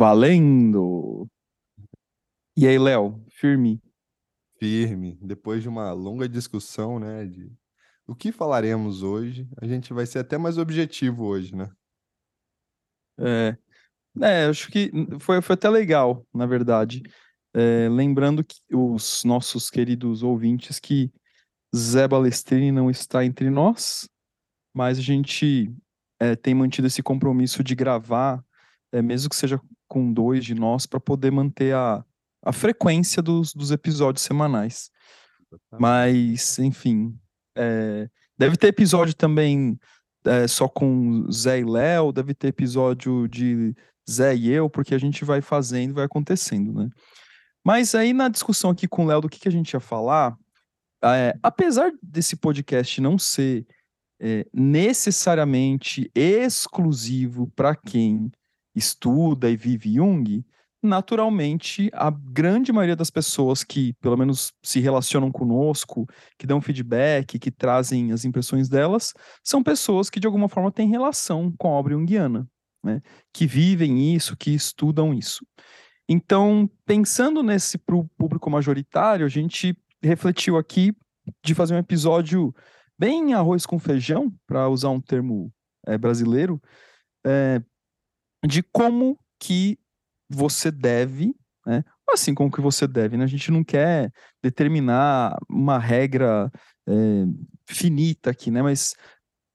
Valendo! E aí, Léo, firme? Firme. Depois de uma longa discussão, né, de o que falaremos hoje, a gente vai ser até mais objetivo hoje, né? É, é acho que foi, foi até legal, na verdade. É, lembrando que os nossos queridos ouvintes que Zé Balestrini não está entre nós, mas a gente é, tem mantido esse compromisso de gravar, é, mesmo que seja com dois de nós, para poder manter a, a frequência dos, dos episódios semanais. Mas, enfim, é, deve ter episódio também é, só com Zé e Léo, deve ter episódio de Zé e eu, porque a gente vai fazendo, vai acontecendo, né? Mas aí na discussão aqui com o Léo do que, que a gente ia falar, é, apesar desse podcast não ser é, necessariamente exclusivo para quem estuda e vive Jung, naturalmente a grande maioria das pessoas que, pelo menos, se relacionam conosco, que dão feedback, que trazem as impressões delas, são pessoas que de alguma forma têm relação com a obra junguiana, né? que vivem isso, que estudam isso. Então, pensando nesse público majoritário, a gente refletiu aqui de fazer um episódio bem arroz com feijão, para usar um termo é, brasileiro, é, de como que você deve, né? assim como que você deve, né? A gente não quer determinar uma regra é, finita aqui, né? Mas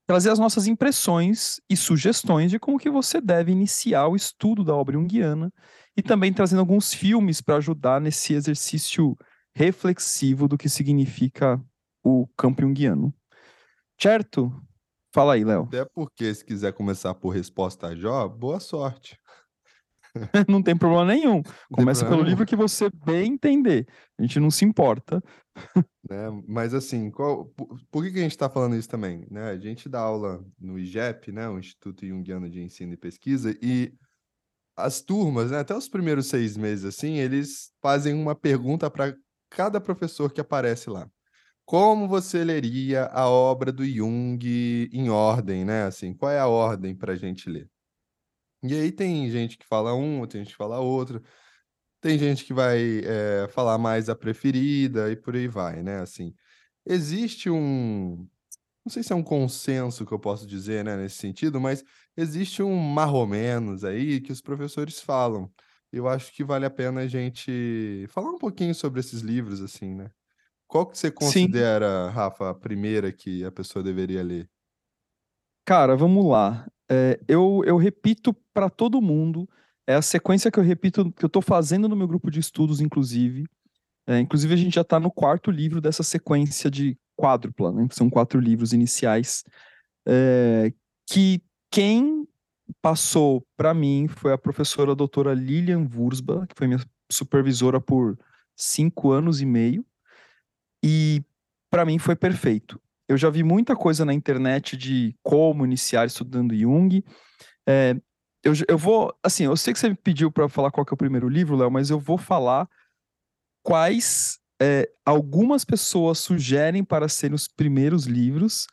trazer as nossas impressões e sugestões de como que você deve iniciar o estudo da obra junguiana e também trazendo alguns filmes para ajudar nesse exercício reflexivo do que significa o campo junguiano. Certo? Fala aí, Léo. Até porque, se quiser começar por resposta Jó, boa sorte. não tem problema nenhum. Começa problema pelo livro que você bem entender. A gente não se importa. Né? Mas assim, qual, por, por, que, que a gente está falando isso também? Né? A gente dá aula no IGEP, né? o Instituto Jungiano de Ensino e Pesquisa, e as turmas, né, até os primeiros seis meses, assim, eles fazem uma pergunta para cada professor que aparece lá. Como você leria a obra do Jung em ordem, né? Assim, qual é a ordem para a gente ler? E aí tem gente que fala um, tem gente que fala outro, tem gente que vai é, falar mais a preferida e por aí vai, né? Assim, existe um, não sei se é um consenso que eu posso dizer, né, nesse sentido, mas existe um marromenos aí que os professores falam. Eu acho que vale a pena a gente falar um pouquinho sobre esses livros, assim, né? Qual que você considera, Sim. Rafa, a primeira que a pessoa deveria ler? Cara, vamos lá. É, eu, eu repito para todo mundo, é a sequência que eu repito, que eu estou fazendo no meu grupo de estudos, inclusive. É, inclusive, a gente já está no quarto livro dessa sequência de quádrupla, né? São quatro livros iniciais. É, que quem passou para mim foi a professora doutora Lilian Wurzba, que foi minha supervisora por cinco anos e meio. E para mim foi perfeito. Eu já vi muita coisa na internet de como iniciar estudando Jung. É, eu, eu vou, assim, eu sei que você me pediu para falar qual é o primeiro livro, Léo, mas eu vou falar quais é, algumas pessoas sugerem para serem os primeiros livros.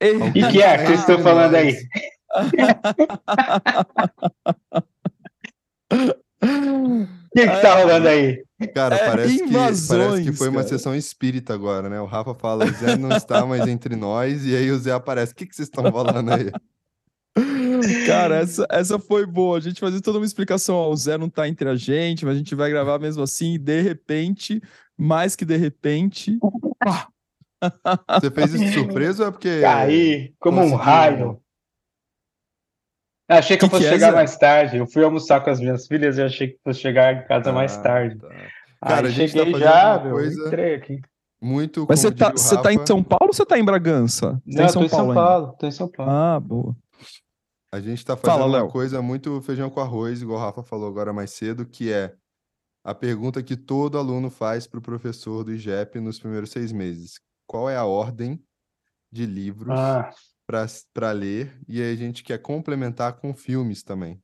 E que é que vocês estão falando aí? O que, que tá rolando aí? Cara, é, parece, invasões, que, parece que foi uma sessão espírita agora, né? O Rafa fala, o Zé não está mais entre nós, e aí o Zé aparece. O que, que vocês estão falando aí? Cara, essa, essa foi boa. A gente fazia toda uma explicação. Ó, o Zé não tá entre a gente, mas a gente vai gravar mesmo assim. E de repente, mais que de repente. Você fez isso de surpresa ou é porque. Caí como conseguiu... um raio. Achei que, que eu fosse que é, chegar Zé? mais tarde. Eu fui almoçar com as minhas filhas e achei que fosse chegar em casa ah, mais tarde. Tá. Cara, Aí a gente cheguei tá já, coisa... entrei aqui. Muito. Mas você tá, você tá em São Paulo ou você tá em Bragança? Você tá Não, em São tô em São Paulo. Tô em São Paulo. Ah, boa. A gente está fazendo Fala, uma coisa muito feijão com arroz, igual o Rafa falou agora mais cedo, que é a pergunta que todo aluno faz para o professor do IGEP nos primeiros seis meses. Qual é a ordem de livros ah. Para ler? E aí a gente quer complementar com filmes também.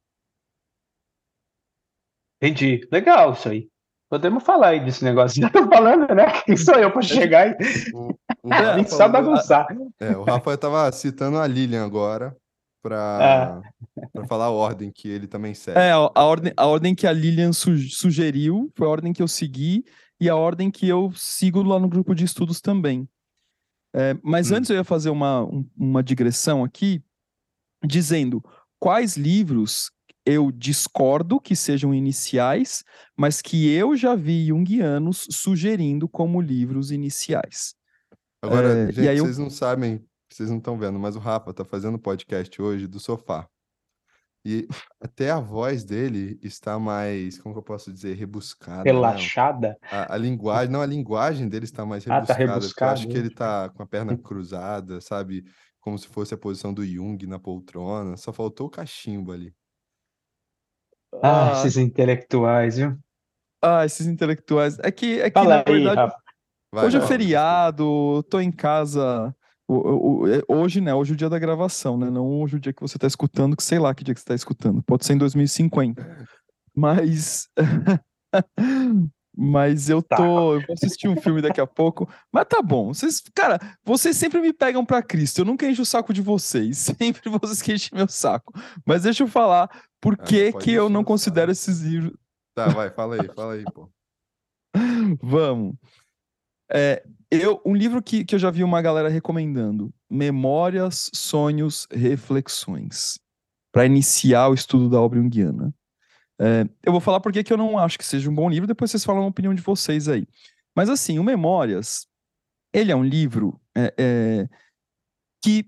Entendi. Legal isso aí. Podemos falar aí desse negócio. Já tô falando, né? Quem sou eu para chegar e. O, o Rafa, só bagunçar. É, o Rafa estava citando a Lilian agora, para é. falar a ordem que ele também segue. É, a ordem, a ordem que a Lilian su sugeriu foi a ordem que eu segui e a ordem que eu sigo lá no grupo de estudos também. É, mas hum. antes eu ia fazer uma, um, uma digressão aqui, dizendo quais livros eu discordo que sejam iniciais, mas que eu já vi junguianos sugerindo como livros iniciais. Agora, é, gente, vocês eu... não sabem, vocês não estão vendo, mas o Rafa está fazendo podcast hoje do sofá. E até a voz dele está mais, como eu posso dizer, rebuscada. Né? Relaxada? A, a, linguagem, não, a linguagem dele está mais rebuscada. Ah, tá rebuscada. Eu acho que ele está com a perna cruzada, sabe? Como se fosse a posição do Jung na poltrona. Só faltou o cachimbo ali. Ah, ah esses intelectuais, viu? Ah, esses intelectuais. É que, é que na aí, verdade, hoje é feriado, tô em casa é, hoje, né? Hoje é o dia da gravação, né? Não hoje é o dia que você está escutando, que sei lá que dia que você está escutando. Pode ser em 2050. Mas. Mas eu tá. tô. Eu vou assistir um filme daqui a pouco. Mas tá bom. Vocês, cara, vocês sempre me pegam para Cristo. Eu nunca encho o saco de vocês. Sempre vocês que enchem meu saco. Mas deixa eu falar por ah, que, que eu não considero esses livros. Tá, vai, fala aí, fala aí, pô. Vamos. É, eu, um livro que, que eu já vi uma galera recomendando: Memórias, Sonhos, Reflexões. Para iniciar o estudo da obra junguiana. É, eu vou falar porque que eu não acho que seja um bom livro, depois vocês falam a opinião de vocês aí. Mas assim, o Memórias, ele é um livro é, é, que,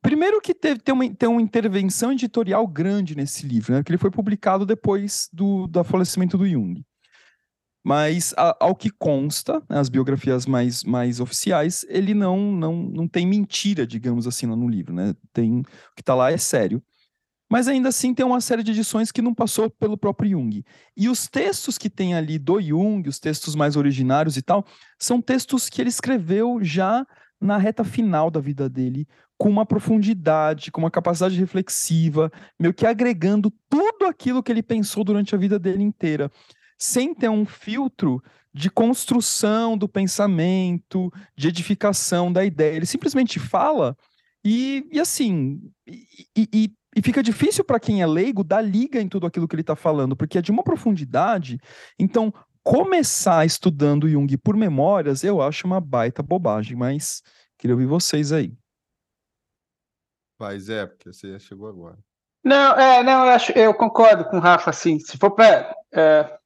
primeiro que teve, tem, uma, tem uma intervenção editorial grande nesse livro, né, que ele foi publicado depois do, do falecimento do Jung. Mas a, ao que consta, né, as biografias mais, mais oficiais, ele não, não, não tem mentira, digamos assim, no livro, né? Tem, o que está lá é sério. Mas ainda assim tem uma série de edições que não passou pelo próprio Jung. E os textos que tem ali do Jung, os textos mais originários e tal, são textos que ele escreveu já na reta final da vida dele, com uma profundidade, com uma capacidade reflexiva, meio que agregando tudo aquilo que ele pensou durante a vida dele inteira sem ter um filtro de construção do pensamento, de edificação da ideia. Ele simplesmente fala e, e assim, e, e, e fica difícil para quem é leigo dar liga em tudo aquilo que ele está falando, porque é de uma profundidade. Então, começar estudando Jung por memórias, eu acho uma baita bobagem, mas queria ouvir vocês aí. Mas é, porque você chegou agora. Não, é, não, eu, acho, eu concordo com o Rafa, assim, se for para é,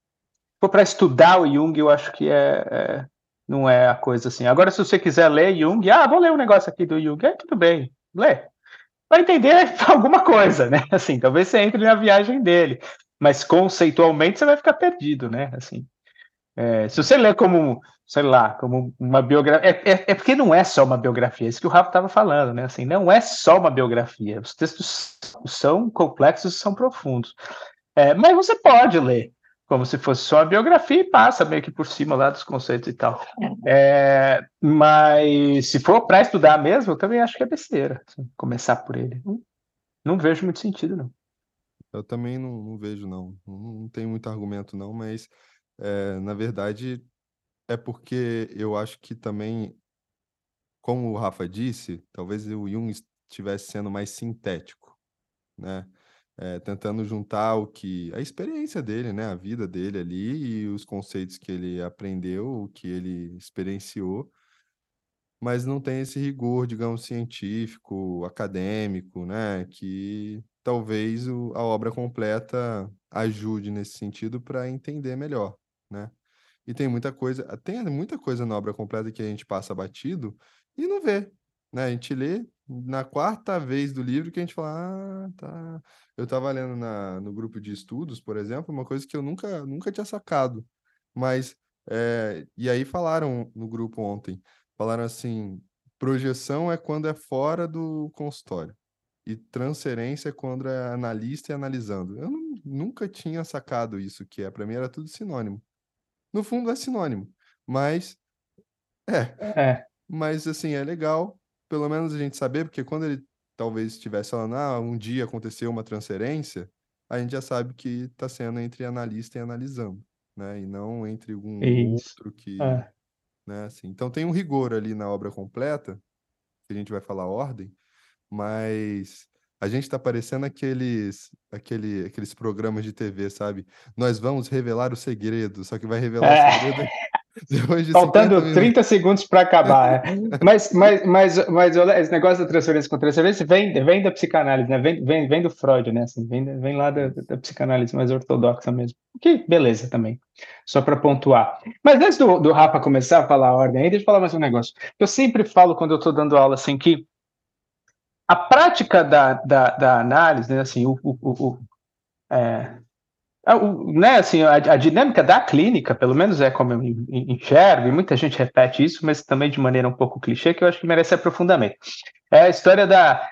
for para estudar o Jung, eu acho que é, é, não é a coisa assim. Agora, se você quiser ler Jung, ah, vou ler um negócio aqui do Jung, é tudo bem, lê. Vai entender alguma coisa, né? Assim, talvez você entre na viagem dele, mas conceitualmente você vai ficar perdido, né? Assim, é, se você ler como, sei lá, como uma biografia, é, é, é, porque não é só uma biografia, é isso que o Rafa estava falando, né? Assim, não é só uma biografia, os textos são complexos, são profundos. É, mas você pode ler, como se fosse só a biografia e passa meio que por cima lá dos conceitos e tal. É, mas se for para estudar mesmo, eu também acho que é besteira assim, começar por ele. Não, não, vejo muito sentido, não. Eu também não, não vejo, não. não. não. tenho muito argumento, não, mas é, na verdade é porque eu acho que também, como o Rafa disse, talvez o Jung estivesse sendo mais sintético, né? É, tentando juntar o que a experiência dele, né, a vida dele ali e os conceitos que ele aprendeu, o que ele experienciou, mas não tem esse rigor, digamos, científico, acadêmico, né, que talvez o, a obra completa ajude nesse sentido para entender melhor, né? E tem muita coisa, tem muita coisa na obra completa que a gente passa batido e não vê, né? A gente lê na quarta vez do livro que a gente fala, ah, tá. Eu estava lendo na, no grupo de estudos, por exemplo, uma coisa que eu nunca, nunca tinha sacado. Mas, é, e aí falaram no grupo ontem, falaram assim, projeção é quando é fora do consultório. E transferência é quando é analista e analisando. Eu não, nunca tinha sacado isso, que é, para mim era tudo sinônimo. No fundo é sinônimo, mas é. é. Mas assim, é legal pelo menos a gente saber, porque quando ele talvez estivesse falando, ah, um dia aconteceu uma transferência, a gente já sabe que está sendo entre analista e analisando, né? E não entre um Isso. outro que. É. Né, assim. Então tem um rigor ali na obra completa, que a gente vai falar ordem, mas A gente tá parecendo aqueles, aquele, aqueles programas de TV, sabe? Nós vamos revelar o segredo, só que vai revelar É. o segredo depois de Faltando 50 30 segundos para acabar. é. mas, mas, mas, mas esse negócio da transferência com transferência vem, vem da psicanálise, né? Vem, vem, vem do Freud, né? Assim, vem, vem lá da, da psicanálise mais ortodoxa mesmo. Que beleza também. Só para pontuar. Mas antes do, do Rafa começar a falar a ordem aí, deixa eu falar mais um negócio. Eu sempre falo quando eu estou dando aula assim que a prática da, da, da análise, né? Assim, o, o, o, o é, né, assim, a, a dinâmica da clínica, pelo menos é como eu en- en- enxergo, e muita gente repete isso, mas também de maneira um pouco clichê, que eu acho que merece aprofundamento. É a história da,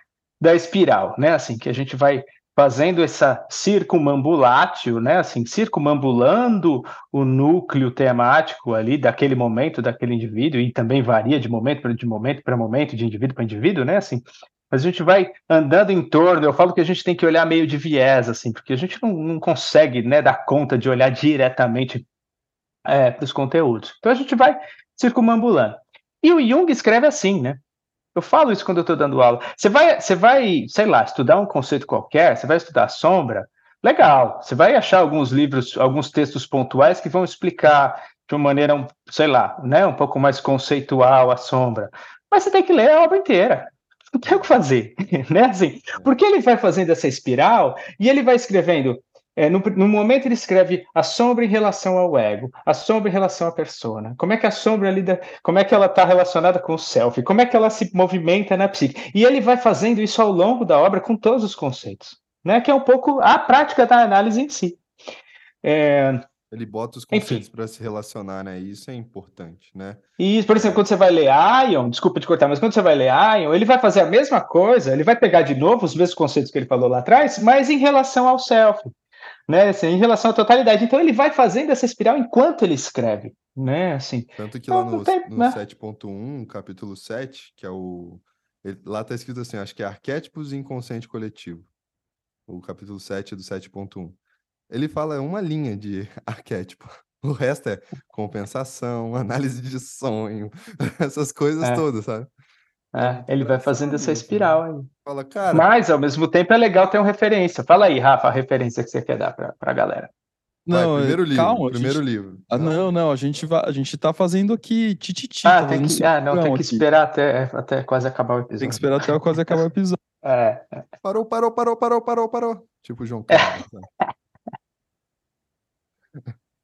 da espiral, né, assim, que a gente vai fazendo essa circumambulátil, né, assim, circumambulando o núcleo temático ali daquele momento, daquele indivíduo, e também varia de momento para de momento para momento, de indivíduo para indivíduo, né, assim, mas a gente vai andando em torno, eu falo que a gente tem que olhar meio de viés, assim, porque a gente não, não consegue, né, dar conta de olhar diretamente é, para os conteúdos. Então a gente vai circumambulando. E o Jung escreve assim, né? Eu falo isso quando eu estou dando aula. Você vai, você vai, sei lá, estudar um conceito qualquer, você vai estudar sombra, legal. Você vai achar alguns livros, alguns textos pontuais que vão explicar de uma maneira, sei lá, né, um pouco mais conceitual a sombra. Mas você tem que ler a obra inteira. Não tem o que fazer, né? Assim, porque ele vai fazendo essa espiral e ele vai escrevendo. é, no, no momento ele escreve a sombra em relação ao ego, a sombra em relação à persona. Como é que a sombra lida, como é que ela está relacionada com o self, como é que ela se movimenta na psique. E ele vai fazendo isso ao longo da obra com todos os conceitos, né? Que é um pouco a prática da análise em si. É, Ele bota os conceitos para se relacionar, né? Isso é importante, né? E, por exemplo, quando você vai ler Ion, desculpa te cortar, mas quando você vai ler Ion, ele vai fazer a mesma coisa, ele vai pegar de novo os mesmos conceitos que ele falou lá atrás, mas em relação ao self, né? Assim, em relação à totalidade. Então ele vai fazendo essa espiral enquanto ele escreve, né? Assim, Tanto que Não, lá no, tem, no né? 7.1, capítulo 7, que é o. lá tá escrito assim, acho que é Arquétipos e Inconsciente Coletivo. O capítulo 7 do 7.1. Ele fala uma linha de arquétipo. O resto é compensação, análise de sonho, essas coisas É. todas, sabe? é, ele vai fazendo essa né? espiral aí. Fala, cara, Mas, ao mesmo tempo, é legal ter uma referência. Fala aí, Rafa, a referência que você quer dar para a galera. vai, Não, primeiro livro, calma, primeiro gente- livro. Ah, não, não, a gente vai, a gente tá fazendo aqui tititi, Ah, tá tem que, ah, não, tem que esperar até, até quase acabar o Tem que episódio. esperar até quase acabar o episódio. É, Parou, parou, parou, parou, parou, parou. Tipo o João Carlos. sabe?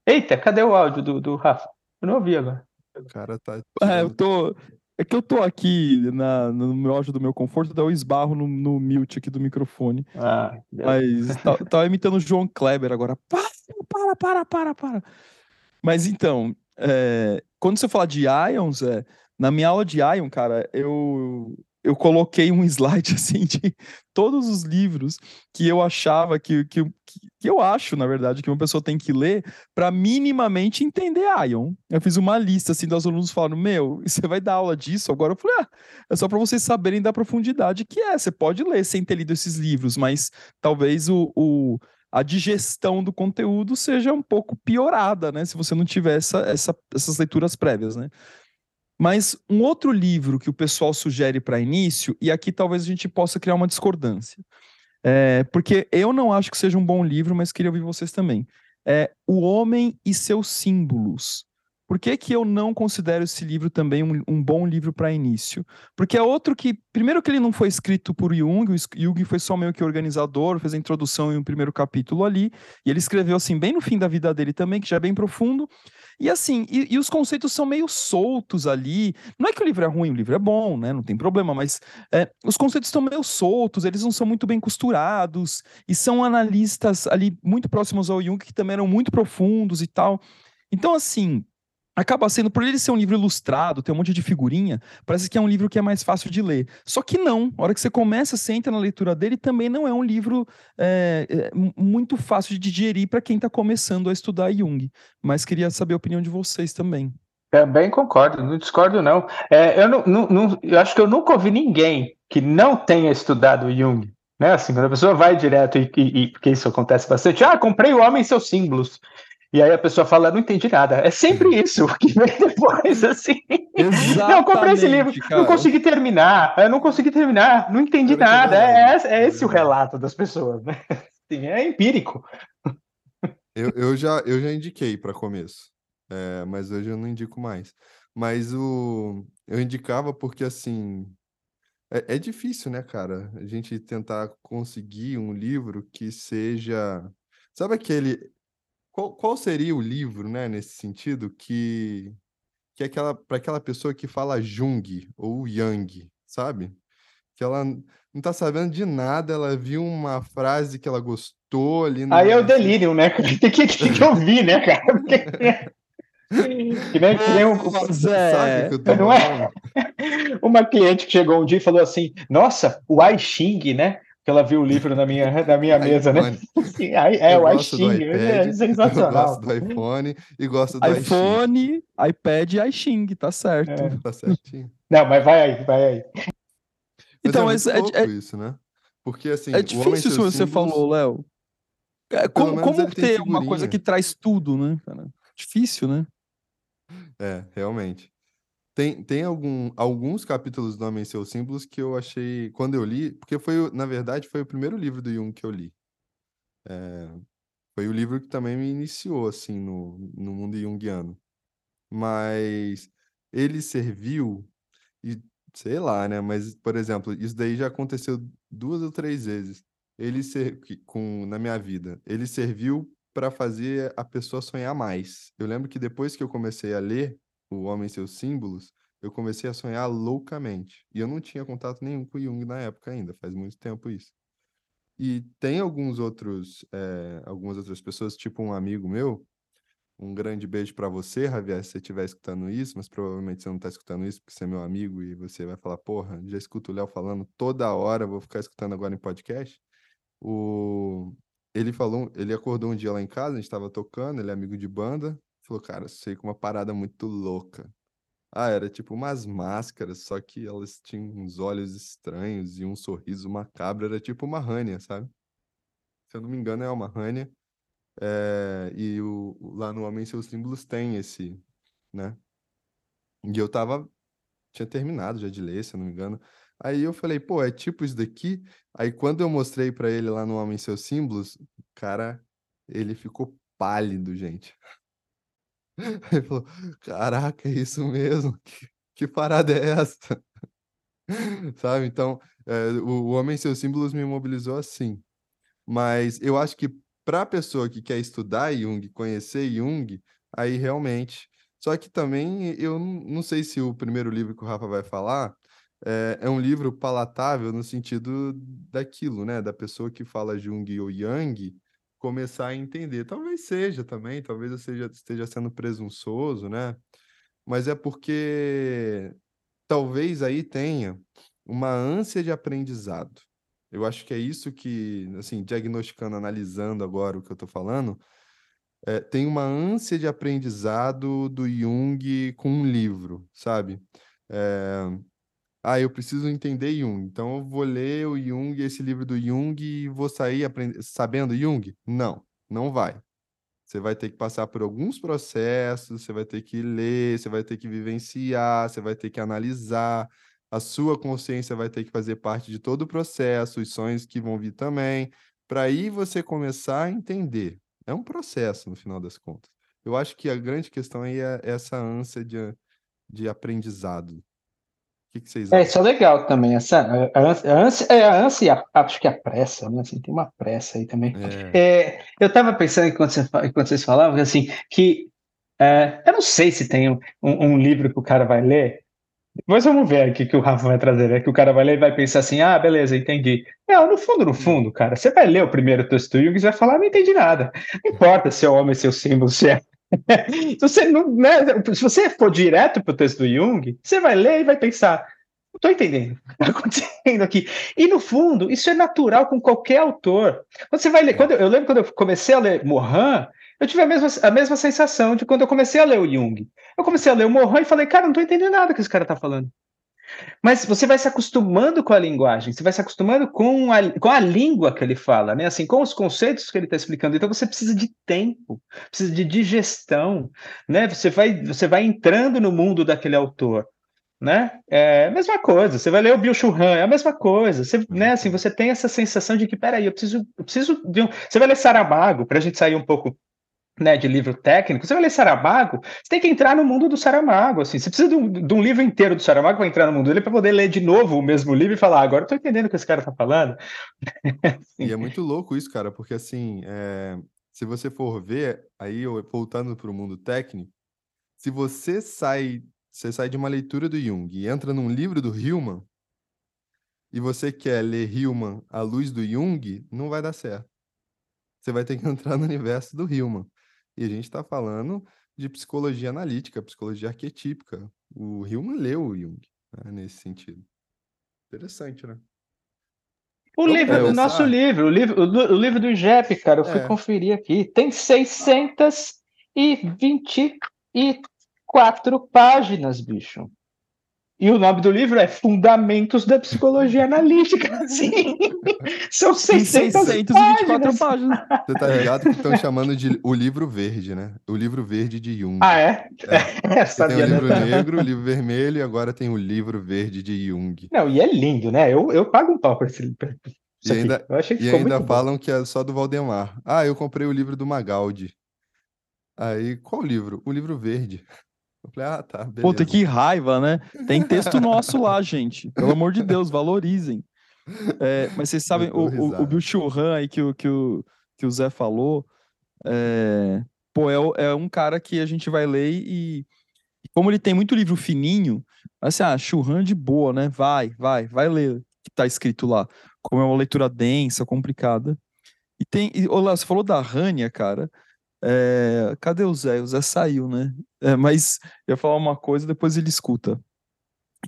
Eita, cadê o áudio do, do Rafa? Eu não ouvi agora. O cara tá. É, eu tô. É que eu tô aqui na, no meu áudio do meu conforto, daí eu esbarro no, no mute aqui do microfone. Ah, beleza. Mas tá, tava imitando o João Kleber agora. Para, para, para, para, para. Mas então, é, quando você fala de Ions, é, na minha aula de Ion, cara, eu, eu coloquei um slide assim de todos os livros que eu achava que, que, que eu acho, na verdade, que uma pessoa tem que ler para minimamente entender Ion. Eu fiz uma lista assim dos alunos falando: Meu, você vai dar aula disso? Agora eu falei: Ah, é só para vocês saberem da profundidade que é. Você pode ler sem ter lido esses livros, mas talvez o, o- a digestão do conteúdo seja um pouco piorada, né? Se você não tiver essa, essa- essas leituras prévias, né? Mas um outro livro que o pessoal sugere para início, e aqui talvez a gente possa criar uma discordância, é, porque eu não acho que seja um bom livro, mas queria ouvir vocês também. É O Homem e Seus Símbolos. Por que, que eu não considero esse livro também um, um bom livro para início? Porque é outro que, primeiro que ele não foi escrito por Jung, o Jung foi só meio que organizador, fez a introdução em um primeiro capítulo ali, e ele escreveu assim, bem no fim da vida dele também, que já é bem profundo, e assim, e, e os conceitos são meio soltos ali, não é que o livro é ruim, o livro é bom, né, não tem problema, mas é, os conceitos estão meio soltos, eles não são muito bem costurados, e são analistas ali muito próximos ao Jung, que também eram muito profundos e tal, então assim acaba sendo, por ele ser um livro ilustrado, ter um monte de figurinha, parece que é um livro que é mais fácil de ler. Só que não, a hora que você começa, você entra na leitura dele, também não é um livro é, é, mu- muito fácil de digerir para quem está começando a estudar Jung. Mas queria saber a opinião de vocês também. Também concordo, não discordo não. É, eu, não, não- não- eu acho que eu nunca ouvi ninguém que não tenha estudado Jung. Né? Assim, quando a pessoa vai direto, e, e- e- porque isso acontece bastante, ah, comprei o Homem e seus símbolos. E aí a pessoa fala, não entendi nada. É sempre isso que vem depois, assim. Exatamente, não, eu comprei esse livro, cara. não consegui terminar, eu não consegui terminar, não entendi Cara, nada. isso é É, verdade. é esse o É relato das pessoas, né? Assim, é empírico. Eu, eu já, eu já indiquei para começo, é, mas hoje eu não indico mais. Mas o, eu indicava porque, assim, é, é difícil, né, cara? A gente tentar conseguir um livro que seja. Sabe aquele. Qual, qual seria o livro, né, nesse sentido, que, que é aquela, para aquela pessoa que fala Jung ou Yang, sabe? Que ela não tá sabendo de nada, ela viu uma frase que ela gostou ali no. Aí é o delírio, né? Tem que, tem que ouvir, né, cara? Que nem, que nem um- é, eu tô não é? uma cliente que chegou um dia e falou assim: Nossa, o I Ching, né? Ela viu o livro na minha, na minha mesa, né? iPhone. Assim, aí, é, Eu o I gosto do Ching, iPad, é Eu sensacional. gosto do iPhone e gosto do iXing. iPhone, iPad e iXing, tá certo. É. Tá certinho. Não, mas vai aí, vai aí. Então, mas mas é, é, muito é, louco isso, né? Porque assim, é o Homem difícil isso que você Símbolos- falou, Léo. É, como como ter uma coisa que traz tudo, né, cara? Difícil, né? É, realmente. Tem, tem algum, alguns capítulos do Homem e Seus Símbolos que eu achei, quando eu li, porque foi, na verdade, foi o primeiro livro do Jung que eu li. É, foi o livro que também me iniciou, assim, no, no mundo junguiano. Mas ele serviu, e sei lá, né? Mas, por exemplo, isso daí já aconteceu duas ou três vezes. Ele ser, com, na minha vida, ele serviu para fazer a pessoa sonhar mais. Eu lembro que depois que eu comecei a ler O Homem e Seus Símbolos, eu comecei a sonhar loucamente. E eu não tinha contato nenhum com Jung na época ainda, faz muito tempo isso. E tem alguns outros, eh, algumas outras pessoas, tipo um amigo meu, um grande beijo para você, Javier, se você estiver escutando isso, mas provavelmente você não está escutando isso porque você é meu amigo e você vai falar, porra, já escuto o Léo falando toda hora, vou ficar escutando agora em podcast. O... Ele falou, ele acordou um dia lá em casa, a gente estava tocando, ele é amigo de banda, falou, cara, sei com uma parada muito louca. Ah, era tipo umas máscaras, só que elas tinham uns olhos estranhos e um sorriso macabro, era tipo uma rânia, sabe? Se eu não me engano, é uma rânia. É, e o, lá no Homem Seus Símbolos tem esse, né? E eu tava, tinha terminado já de ler, se eu não me engano. Aí eu falei, pô, é tipo isso daqui? Aí quando eu mostrei pra ele lá no Homem Seus Símbolos, cara, ele ficou pálido, gente. Ele falou, caraca, é isso mesmo? Que, que parada é essa? Sabe? Então, é, o, Homem Seus Símbolos me mobilizou assim. Mas eu acho que para a pessoa que quer estudar Jung, conhecer Jung, aí realmente. Só que também eu não não sei se o primeiro livro que o Rafa vai falar é, é um livro palatável no sentido daquilo, né? Da pessoa que fala Jung ou Yang começar a entender. Talvez seja também, talvez eu seja, esteja sendo presunçoso, né? Mas é porque talvez aí tenha uma ânsia de aprendizado. Eu acho que é isso que, assim, diagnosticando, analisando agora o que eu estou falando, é, tem uma ânsia de aprendizado do Jung com um livro, sabe? É, ah, eu preciso entender Jung, então eu vou ler o Jung, esse livro do Jung, e vou sair aprend... sabendo Jung? Não, não vai. Você vai ter que passar por alguns processos, você vai ter que ler, você vai ter que vivenciar, você vai ter que analisar. A sua consciência vai ter que fazer parte de todo o processo, os sonhos que vão vir também, para aí você começar a entender. É um processo, no final das contas. Eu acho que a grande questão aí é essa ânsia de, de aprendizado. O que, que vocês É, isso é legal também. Essa, a ânsia, ânsia, é, a ânsia e a- acho que a pressa, né? Assim, tem uma pressa aí também. É, É, eu estava pensando enquanto, você, enquanto vocês falavam, assim, que é, eu não sei se tem um, um- um livro que o cara vai ler, mas vamos ver aqui que o Rafa vai trazer, né? Que o cara vai ler e vai pensar assim, ah, beleza, entendi. Não, no fundo, no fundo, cara, você vai ler o primeiro texto e vai falar, não entendi nada. Não importa se é homem, se é o símbolo, se é... se, você não, né, se você for direto para o texto do Jung, você vai ler e vai pensar, estou entendendo o que está acontecendo aqui. E no fundo, isso é natural com qualquer autor. Quando você vai ler, quando eu, eu lembro quando eu comecei a ler Mohan, eu tive a mesma, a mesma sensação de quando eu comecei a ler o Jung. Eu comecei a ler o Mohan e falei, cara, não estou entendendo nada que esse cara está falando. Mas você vai se acostumando com a linguagem, você vai se acostumando com a, com a língua que ele fala, né? Assim, com os conceitos que ele está explicando. Então você precisa de tempo, precisa de digestão, né? Você vai, você vai entrando no mundo daquele autor. Né? É a mesma coisa. Você vai ler o Bill Churran, é a mesma coisa. Você, né, assim, você tem essa sensação de que, peraí, eu preciso, eu preciso de um. Você vai ler Saramago, para a gente sair um pouco né, de livro técnico, você vai ler Saramago, você tem que entrar no mundo do Saramago, assim, você precisa de um, de um livro inteiro do Saramago para entrar no mundo dele para poder ler de novo o mesmo livro e falar, ah, agora eu tô entendendo o que esse cara tá falando. e é muito louco isso, cara, porque assim, é, se você for ver, aí voltando para o mundo técnico, se você sai, você sai de uma leitura do Jung e entra num livro do Hillman, e você quer ler Hillman à luz do Jung, não vai dar certo. Você vai ter que entrar no universo do Hillman. E a gente está falando de psicologia analítica, psicologia arquetípica. O Hillman leu o Jung né, nesse sentido. Interessante, né? O livro, o nosso livro, o livro, o, livro do IGEP, cara, eu fui é. conferir aqui, tem 624 páginas, bicho. E o nome do livro é Fundamentos da Psicologia Analítica. Sim. São 600 624 páginas. páginas. Você tá ligado que estão chamando de o livro verde, né? O livro verde de Jung. Ah, é? é. é tem o livro né? negro, o livro vermelho e agora tem o livro verde de Jung. Não, e é lindo, né? Eu, eu pago um pau por esse livro. E ainda, e ainda falam que é só do Valdemar. Ah, eu comprei o livro do Magaldi. Aí, qual livro? O livro verde. Eu falei, ah, tá, beleza. Puta, que raiva, né? Tem texto nosso lá, gente. Pelo amor de Deus, valorizem. É, mas vocês sabem, o, o, o Bill Churran aí que o, que, o, que o Zé falou, é, pô, é, é um cara que a gente vai ler e, como ele tem muito livro fininho, assim, ah, Churran de boa, né? Vai, vai, vai ler o que tá escrito lá. Como é uma leitura densa, complicada. E tem, e, olá, você falou da Rania, cara. É, cadê o Zé? O Zé saiu, né? É, mas eu ia falar uma coisa, depois ele escuta.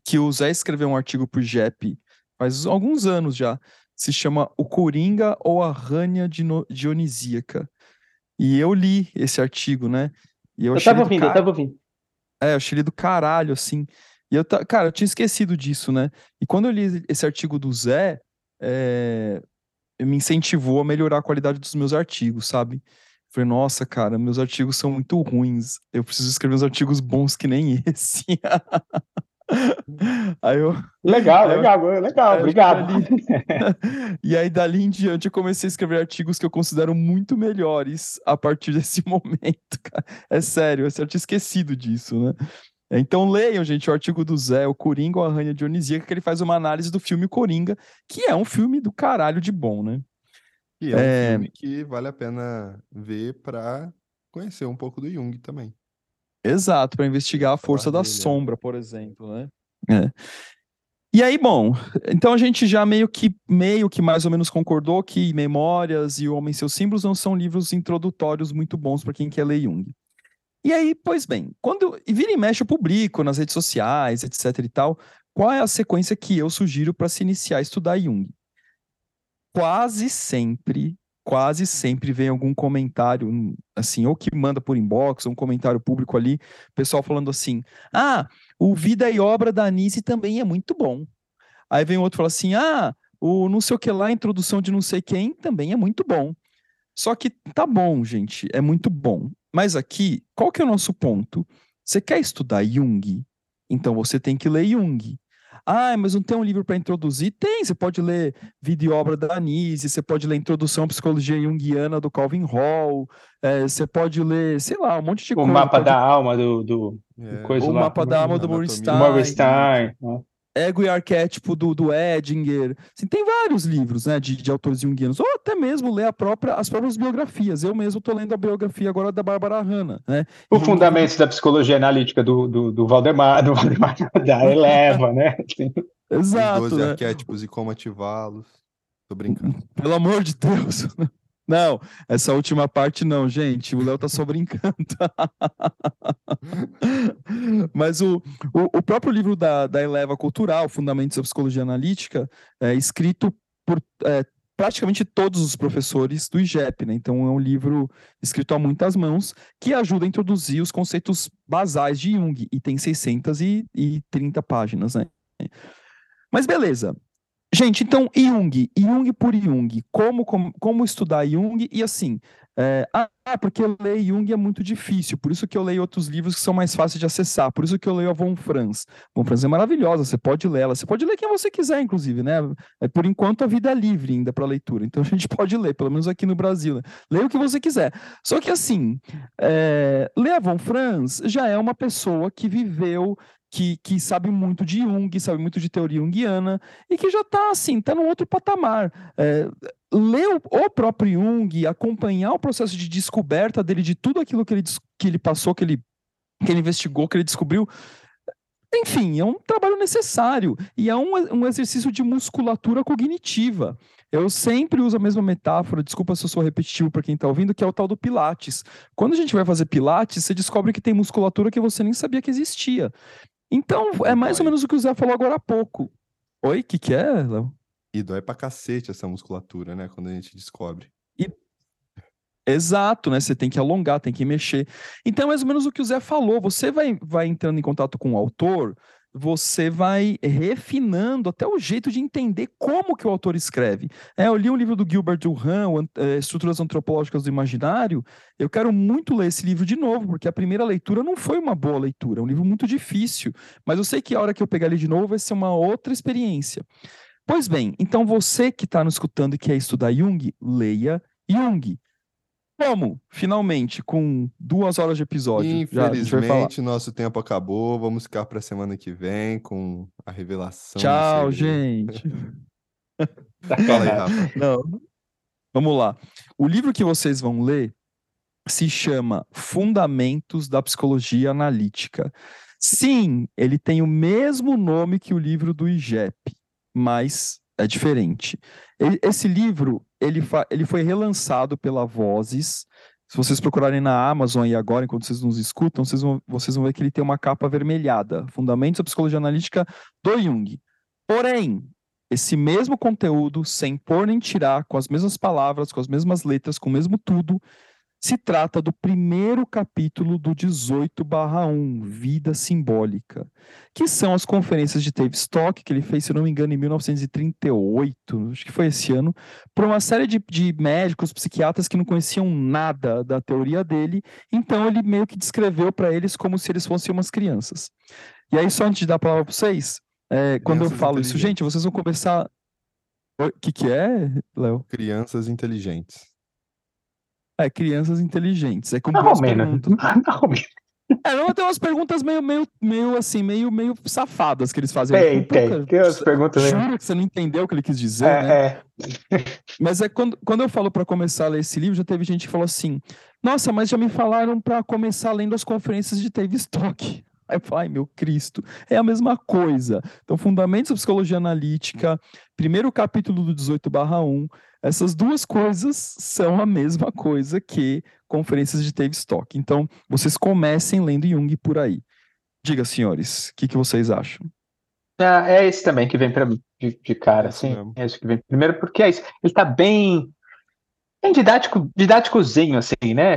Que o Zé escreveu um artigo pro JEP faz alguns anos já. Se chama O Coringa ou a Rânia Dionisíaca. E eu li esse artigo, né? E eu, eu tava ouvindo, car... eu tava ouvindo. É, eu achei ele do caralho, assim. E eu, cara, eu tinha esquecido disso, né? E quando eu li esse artigo do Zé, é... me incentivou a melhorar a qualidade dos meus artigos, sabe? Falei, nossa, cara, meus artigos são muito ruins. Eu preciso escrever uns artigos bons que nem esse. aí eu. Legal, aí legal, eu, legal, obrigado. Dali... e aí, dali em diante, eu comecei a escrever artigos que eu considero muito melhores a partir desse momento, cara. É sério, eu tinha esquecido disso, né? Então leiam, gente, o artigo do Zé, o Coringa ou a Rainha Dionisíaca, que ele faz uma análise do filme Coringa, que é um filme do caralho de bom, né? E é um é... filme que vale a pena ver para conhecer um pouco do Jung também. Exato, para investigar a força da sombra, por exemplo, né? É. E aí, bom, então a gente já meio que meio que mais ou menos concordou que Memórias e O Homem e seus Símbolos não são livros introdutórios muito bons para quem quer ler Jung. E aí, pois bem, quando e vira e mexe eu publico nas redes sociais, etc e tal, qual é a sequência que eu sugiro para se iniciar a estudar Jung? Quase sempre, quase sempre vem algum comentário, hum, assim, ou que manda por inbox, ou um comentário público ali, pessoal falando assim: ah, o Vida e Obra da Anice também é muito bom. Aí vem outro e fala assim: ah, o não sei o que lá, a introdução de não sei quem também é muito bom. Só que tá bom, gente, é muito bom. Mas aqui, qual que é o nosso ponto? Você quer estudar Jung? Então você tem que ler Jung. Ah, mas não tem um livro para introduzir? Tem, você pode ler Vida e Obra da Anise, você pode ler Introdução à Psicologia Junguiana do Calvin Hall, é, você pode ler, sei lá, um monte de o coisa. O Mapa pode... da Alma do, do, é. coisa O lá. Mapa da Alma do Maurice Stein. Ego e Arquétipo do, do Edinger. Assim, tem vários livros né, de, de autores junguianos, ou até mesmo ler a própria, as próprias biografias. Eu mesmo estou lendo a biografia agora da Bárbara Hanna. Né? O e Fundamentos da Psicologia Analítica do, do, do Valdemar, do Valdemar da Eleva, né? Exato. Os 12 né? arquétipos e como ativá-los. Tô brincando. Pelo amor de Deus. Não, essa última parte não, gente. O Léo tá só brincando. Mas o, o, o, próprio livro da, da Eleva Cultural, Fundamentos da Psicologia Analítica, é escrito por é, praticamente todos os professores do IGEP, né? Então é um livro escrito a muitas mãos que ajuda a introduzir os conceitos basais de Jung e tem 630 páginas, né? Mas beleza. Gente, então, Jung, Jung por Jung, como, como, como estudar Jung, e assim, é, ah, porque ler Jung é muito difícil, por isso que eu leio outros livros que são mais fáceis de acessar, por isso que eu leio a Von Franz. Von Franz é maravilhosa, você pode ler ela, você pode ler quem você quiser, inclusive, né? É, por enquanto a vida é livre ainda para leitura, então a gente pode ler, pelo menos aqui no Brasil. Né? Leia o que você quiser. Só que assim, é, ler a Von Franz já é uma pessoa que viveu que, que, sabe muito de Jung, sabe muito de teoria junguiana, e que já está assim, está num outro patamar. É, ler o, o, próprio Jung, acompanhar o processo de descoberta dele, de tudo aquilo que ele, que ele passou, que ele, que ele investigou, que ele descobriu. Enfim, é um trabalho necessário e é um, um exercício de musculatura cognitiva. Eu sempre uso a mesma metáfora, desculpa se eu sou repetitivo para quem está ouvindo, que é o tal do Pilates. Quando a gente vai fazer Pilates, você descobre que tem musculatura que você nem sabia que existia. Então, é mais ou menos o que o Zé falou agora há pouco. Oi, o que, que é, Léo? E dói pra cacete essa musculatura, né? Quando a gente descobre. E... Exato, né? Você tem que alongar, tem que mexer. Então, é mais ou menos o que o Zé falou. Você vai, vai entrando em contato com o autor, você vai refinando até o jeito de entender como que o autor escreve. É, eu li um livro do Gilbert Durand, é, Estruturas Antropológicas do Imaginário. Eu quero muito ler esse livro de novo, porque a primeira leitura não foi uma boa leitura, é um livro muito difícil. Mas eu sei que a hora que eu pegar ele de novo vai ser uma outra experiência. Pois bem, então você que está nos escutando e quer estudar Jung, leia Jung. Como? Finalmente, com duas horas de episódio. Infelizmente, nosso tempo acabou. Vamos ficar para a semana que vem com a revelação. Tchau, gente. Fala aí, Rafa. Não. Vamos lá. O livro que vocês vão ler se chama Fundamentos da Psicologia Analítica. Sim, ele tem o mesmo nome que o livro do IGEP, mas é diferente. Esse livro ele, ele foi relançado pela Vozes. Se vocês procurarem na Amazon e agora, enquanto vocês nos escutam, vocês vão, vocês vão ver que ele tem uma capa avermelhada, Fundamentos da Psicologia Analítica do Jung. Porém, esse mesmo conteúdo, sem pôr nem tirar, com as mesmas palavras, com as mesmas letras, com o mesmo tudo, se trata do primeiro capítulo do 18/1, Vida Simbólica, que são as conferências de Tavistock, que ele fez, se não me engano, em 1938, acho que foi esse ano, para uma série de, de médicos, psiquiatras que não conheciam nada da teoria dele, então ele meio que descreveu para eles como se eles fossem umas crianças. E aí, só antes de dar a palavra para vocês, é, quando eu falo isso, gente, vocês vão começar. O que, que é, Léo? Crianças inteligentes. É, crianças inteligentes. É como não, perguntas. Não, é, não, tem umas perguntas meio, meio, meio assim, meio, meio safadas que eles fazem. Tem, tem. Tem umas perguntas Jura que você não entendeu o que ele quis dizer, é, né? É. Mas é quando, quando eu falo para começar a ler esse livro, já teve gente que falou assim: Nossa, mas já me falaram para começar lendo as conferências de Tavistock. Aí eu falo, ai meu Cristo, é a mesma coisa. Então, Fundamentos da Psicologia Analítica, primeiro capítulo do 18 1, essas duas coisas são a mesma coisa que conferências de Tavistock. Então, vocês comecem lendo Jung por aí. Diga, senhores, o que, que vocês acham? Ah, é esse também que vem para mim de, de, cara, assim. É esse que vem primeiro, porque é isso. Ele está bem, bem didático, didáticozinho, assim, né?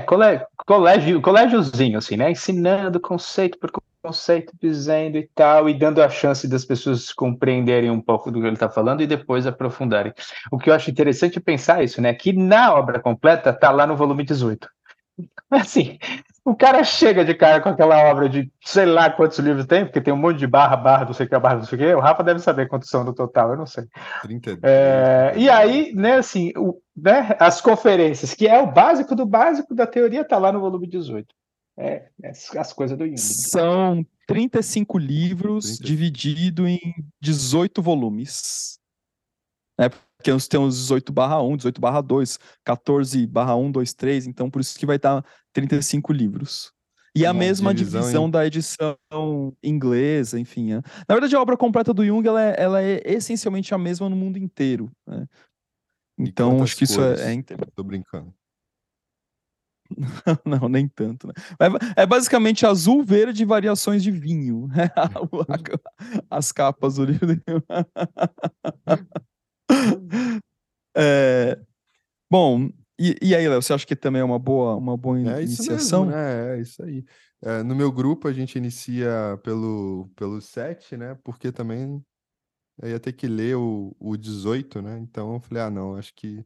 Colégio, colégiozinho, assim, né? Ensinando conceito por conceito, dizendo e tal, e dando a chance das pessoas compreenderem um pouco do que ele está falando e depois aprofundarem. O que eu acho interessante é pensar isso, né? Que na obra completa está lá no volume 18. Assim, o cara chega de cara com aquela obra de sei lá quantos livros tem, porque tem um monte de barra, barra, não sei o que, barra, não sei o que. O Rafa deve saber quantos são no total, eu não sei. 32. É, e aí, né, assim, o, né, as conferências, que é o básico do básico da teoria, tá lá no volume 18. É, as coisas do Jung. São 35 livros 30. dividido em 18 volumes. É, porque tem uns 18 barra 1, 18 barra 2, 14 barra 1, 2, 3, então por isso que vai estar 35 livros. E Uma a mesma divisão, divisão da edição inglesa, enfim. É. Na verdade, a obra completa do Jung ela é, ela é essencialmente a mesma no mundo inteiro. Né? Então, acho que isso é, é Tô brincando. Não, nem tanto. Né? É basicamente azul, verde e variações de vinho. As capas do livro. É, bom, e, e aí, Léo, você acha que também é uma boa, uma boa é iniciação? Mesmo, né? É isso aí. É, no meu grupo, a gente inicia pelo, pelo 7, né? Porque também Eu ia ter que ler o, o 18, né? Então eu falei, ah, não, acho que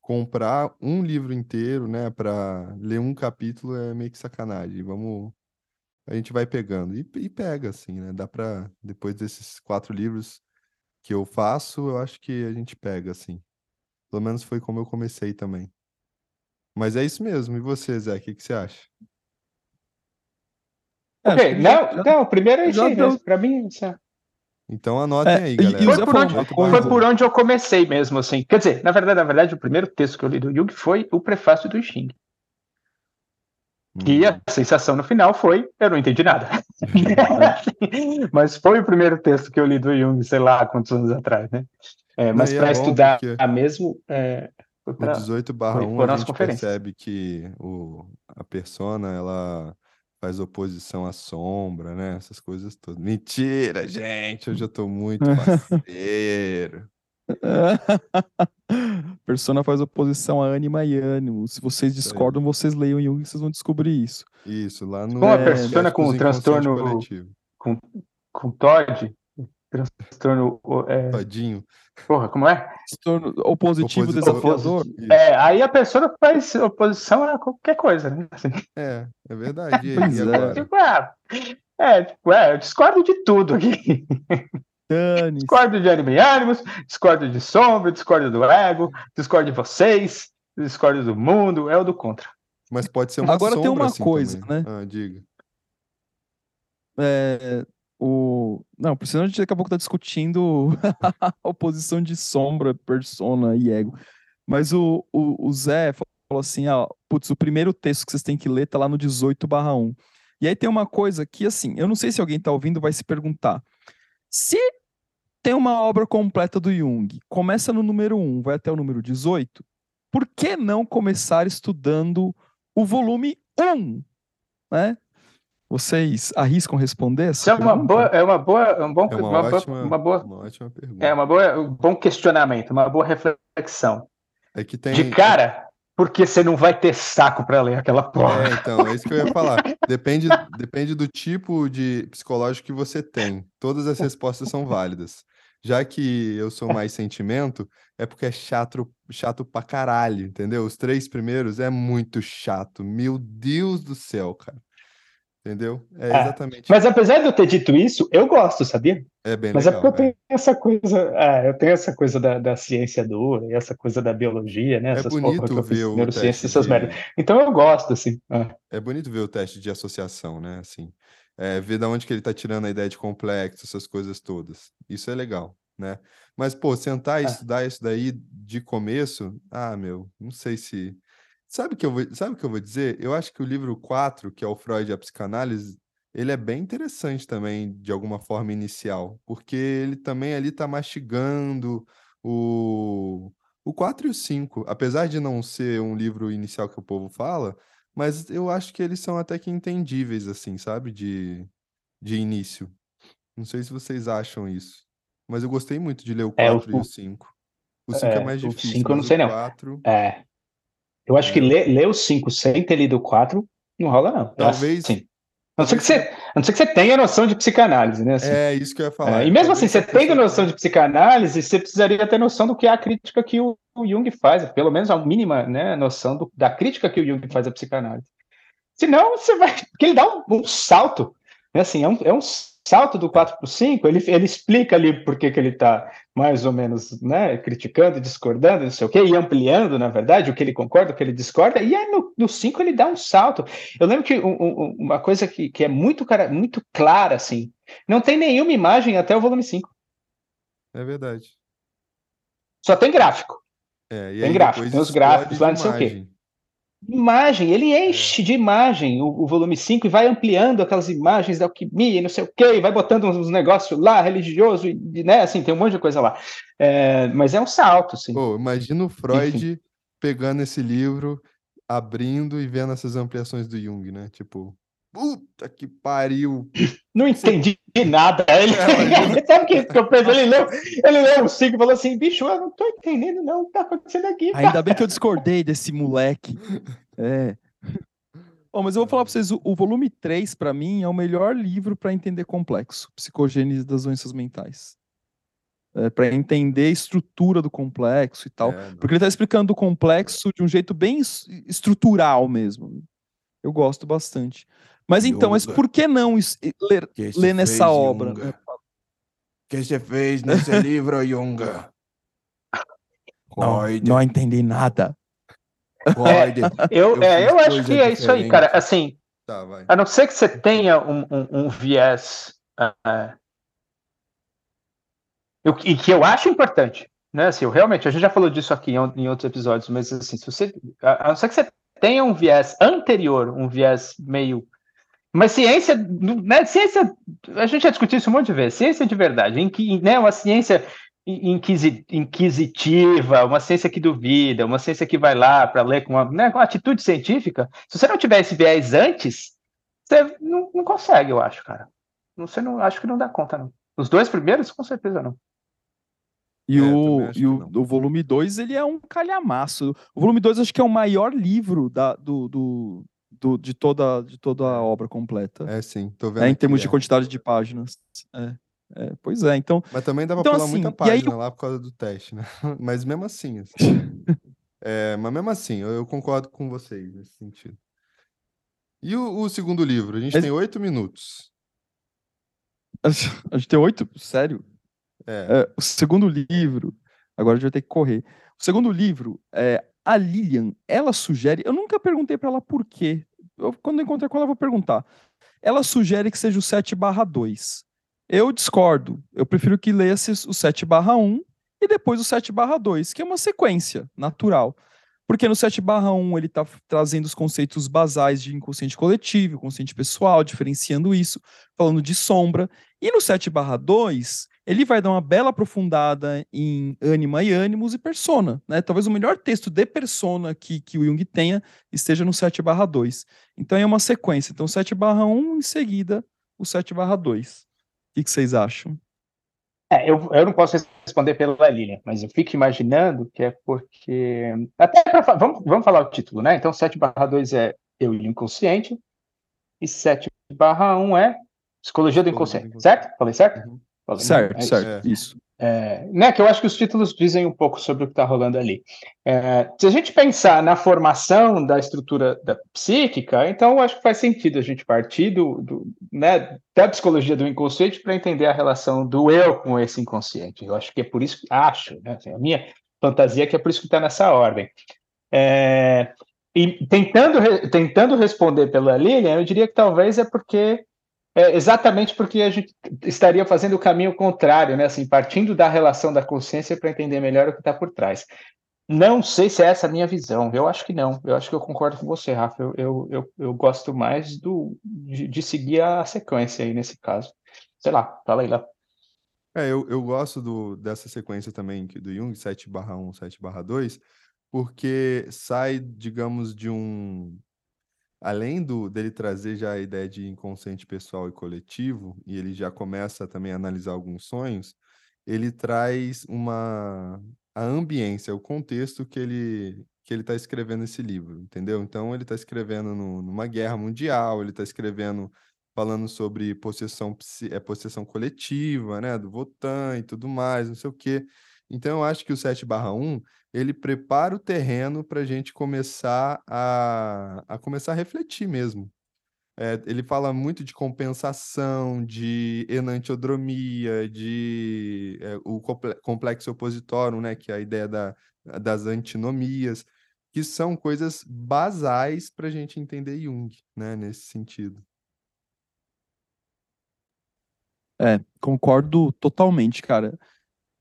comprar um livro inteiro, né, para ler um capítulo é meio que sacanagem. Vamos, a gente vai pegando e, e pega assim, né? Dá para depois desses quatro livros que eu faço, eu acho que a gente pega assim. Pelo menos foi como eu comecei também. Mas é isso mesmo. E você, Zé, o que, que você acha? É, ok, não, não, primeiro é isso. Pra mim, isso é... Então anotem É, aí, galera. o Foi por, onde, foi por onde eu comecei mesmo, assim. Quer dizer, na verdade, na verdade, o primeiro texto que eu li do Jung foi o prefácio do Xing. E Hum, a sensação no final foi, eu não entendi nada. Mas foi o primeiro texto que eu li do Jung, sei lá quantos anos atrás, né? É, mas é para bom estudar porque- mesmo, é, pra- 18 barra foi 1, por a gente percebe que o, a persona, ela faz oposição à sombra, né? Essas coisas todas. Mentira, gente! Hoje eu tô muito parceiro. Persona faz oposição a ânima e ânimo. Se vocês discordam, vocês leiam Jung e vocês vão descobrir isso. Isso, lá no Com a É, persona com Inconsciente transtorno Coletivo. com Todd, transtorno, é, Todinho. porra, como é? Transtorno Opositivo Opositor- desafiador. É, aí a pessoa faz oposição a qualquer coisa, né? Assim, É, é verdade. E, aí, Pois e é. tipo, é, tipo, é, eu discordo de tudo aqui. Dane-se. Discordo de anime ânimos, discordo de sombra, discordo do ego, discordo de vocês, discordo do mundo, é o do contra. Mas pode ser uma Agora tem uma assim coisa, também. né? Ah, diga. É, o... Não, por senão a gente daqui a pouco tá discutindo a oposição de sombra, persona e ego. Mas o, o, o Zé falou assim: ó, putz, o primeiro texto que vocês têm que ler tá lá no 18 barra 1. E aí tem uma coisa que, assim, eu não sei se alguém tá ouvindo vai se perguntar. Se tem uma obra completa do Jung, começa no número 1, vai até o número 18, por que não começar estudando o volume 1? Né? Vocês arriscam responder Isso essa é uma pergunta? boa, é uma boa, é um bom, É uma, uma, boa- ótima, uma boa, uma ótima pergunta. é uma boa, um bom questionamento, uma boa reflexão. É que tem. De cara, porque você não vai ter saco para ler aquela porra. É, então, é isso que eu ia falar. Depende, depende do tipo de psicológico que você tem. Todas as respostas são válidas. Já que eu sou mais sentimento, é porque é chato, chato pra caralho, entendeu? Os três primeiros é muito chato. Meu Deus do céu, cara. Entendeu? É É, exatamente. Mas apesar de eu ter dito isso, eu gosto, sabia? É bem Mas é legal. porque eu é. tenho essa coisa, é, eu tenho essa coisa da, da ciência dura, e essa coisa da biologia, né? É Essas bonito ver o neurociência, teste essas de... merdas. Então eu gosto, assim. é. É bonito ver o teste de associação, né? Assim, é, ver da onde que ele tá tirando a ideia de complexo, essas coisas todas. Isso é legal, né? Mas, pô, sentar e É. estudar isso daí de começo, ah, meu, não sei se. Sabe o que eu vou, sabe o que eu vou dizer? Eu acho que o livro 4, que é o Freud e a Psicanálise, ele é bem interessante também, de alguma forma inicial, porque ele também ali tá mastigando o, o 4 e o 5. Apesar de não ser um livro inicial que o povo fala, mas eu acho que eles são até que entendíveis, assim, sabe? De, de início. Não sei se vocês acham isso. Mas eu gostei muito de ler o É, o- 4 e o 5. O 5 é, é, mais o difícil, cinco eu não sei o não. 4... É. Eu acho que É. ler, ler o 5 sem ter lido o 4 não rola, não. É Talvez- Assim. A não ser que você, a não ser que você tenha noção de psicanálise, né? assim. É isso que eu ia É, falar. e mesmo Talvez assim, se você tendo noção de psicanálise, você precisaria ter noção do que é a crítica que o, o Jung faz, pelo menos a mínima né, noção do- da crítica que o Jung faz à psicanálise. Senão, você vai. Porque ele dá um, um salto. Né, assim, é, um, é um salto do 4 para o 5, ele, ele explica ali por que, que ele está mais ou menos né, criticando, discordando, não sei o quê, e ampliando, na verdade, o que ele concorda, o que ele discorda, e aí no, no 5 ele dá um salto. Eu lembro que um- um- uma coisa que, que é muito, cara, muito clara, assim, não tem nenhuma imagem até o volume 5. É verdade. Só tem gráfico. É, Tem gráfico, tem os gráficos lá, não sei o quê. Imagem. Ele enche de imagem o, o volume 5 e vai ampliando aquelas imagens da alquimia e não sei o quê, e vai botando uns negócios lá, religioso, e, né? Assim, tem um monte de coisa lá. É, mas é um salto, assim. Pô, imagina o Freud pegando esse livro, abrindo e vendo essas ampliações do Jung, né? Tipo, puta que pariu. Não entendi nada. Ele, É, sabe o que, que eu penso? Ele leu, ele leu o 5 e falou assim: bicho, eu não tô entendendo, não, o que tá acontecendo aqui. cara?" Ainda bem que eu discordei desse moleque. É. Bom, mas eu vou falar pra vocês, o, o volume 3, pra mim, é o melhor livro pra entender complexo. Psicogênese das doenças mentais. é, para entender a estrutura do complexo e tal. É. Porque ele está explicando o complexo de um jeito bem es- estrutural mesmo. Eu gosto bastante. Mas então, mas por que não ler, Que ler nessa fez, obra? Junga? né? que se fez nesse livro, Junga? Não, não entendi nada. Freud. Eu, Eu é, eu acho que é isso aí, cara. Assim, Tá, vai. a não ser que você tenha um, um- um viés eu- e que eu acho importante, né? Assim, eu realmente, a gente já falou disso aqui em, em outros episódios, mas assim, se você, a, a não ser que você tenha um viés anterior, um viés meio mas ciência, né, ciência, a gente já discutiu isso um monte de vezes, ciência de verdade, em que, né, uma ciência inquisi- inquisitiva, uma ciência que duvida, uma ciência que vai lá para ler com uma, né, com uma atitude científica, se você não tiver esse viés antes, você não, não consegue, eu acho, cara. Você não, acho que não dá conta, não. Os dois primeiros, com certeza não. E, É, o, e o, o volume 2, ele é um calhamaço. O volume 2 acho que é o maior livro da, do, do, do- de, toda, de toda a obra completa. É sim, tô vendo É, em termos de é. quantidade de páginas. É, é, pois é, então. Mas também dá pra Então, pular assim, muita e aí página lá por causa do teste, né? Mas mesmo assim, assim. É, mas mesmo assim, eu, eu concordo com vocês nesse sentido. E o, o segundo livro? A gente tem oito minutos. A gente tem oito? Sério? É, É, o segundo livro, agora a gente vai ter que correr. O segundo livro, é, a Lilian, ela sugere, eu nunca perguntei para ela por quê. Eu, quando eu encontrar com ela, vou perguntar. Ela sugere que seja o 7 2. Eu discordo. Eu prefiro que lesse o 7 1 e depois o 7 2, que é uma sequência natural. Porque no 7 1 ele está trazendo os conceitos basais de inconsciente coletivo, inconsciente pessoal, diferenciando isso, falando de sombra. E no 7 2, ele vai dar uma bela aprofundada em ânima e ânimos e persona. Né? Talvez o melhor texto de persona que, que o Jung tenha esteja no 7 2. Então é uma sequência. Então 7 1, em seguida o 7 2. O que, que vocês acham? É, eu, eu não posso responder pela Lilian, mas eu fico imaginando que é porque. Até pra, vamos, vamos falar o título, né? Então, 7 2 é eu e o inconsciente, e 7 1 é psicologia do inconsciente, inconsciente. certo? Falei certo? Uhum. Falei, né? Certo, É isso. certo. Isso. É, né, que eu acho que os títulos dizem um pouco sobre o que está rolando ali. É, se a gente pensar na formação da estrutura da psíquica, então eu acho que faz sentido a gente partir do, do, né, da psicologia do inconsciente para entender a relação do eu com esse inconsciente. Eu acho que é por isso que acho, né, assim, a minha fantasia é que é por isso que está nessa ordem. É, e tentando, tentando responder pela Lilian, eu diria que talvez é porque é exatamente porque a gente estaria fazendo o caminho contrário, né? Assim, partindo da relação da consciência para entender melhor o que está por trás. Não sei se é essa a minha visão. Eu acho que não. Eu acho que eu concordo com você, Rafa. Eu, eu, eu, eu gosto mais do, de, de seguir a sequência aí nesse caso. Sei lá, fala aí lá. É, eu, eu gosto do, dessa sequência também do Jung, 7 1, 7 2, porque sai, digamos, de um. Além do, dele trazer já a ideia de inconsciente pessoal e coletivo, e ele já começa também a analisar alguns sonhos, ele traz uma a ambiência, o contexto que ele que ele está escrevendo esse livro, entendeu? Então ele está escrevendo no- numa guerra mundial, ele está escrevendo falando sobre possessão, é, possessão coletiva, né, do Votan e tudo mais, não sei o quê. Então, eu acho que o 7/1, ele prepara o terreno para a gente começar a, a começar a refletir mesmo. É, ele fala muito de compensação, de enantiodromia, de é, o comple- complexo opositório, né, que é a ideia da, das antinomias, que são coisas basais para a gente entender Jung, né, nesse sentido. É, concordo totalmente, cara.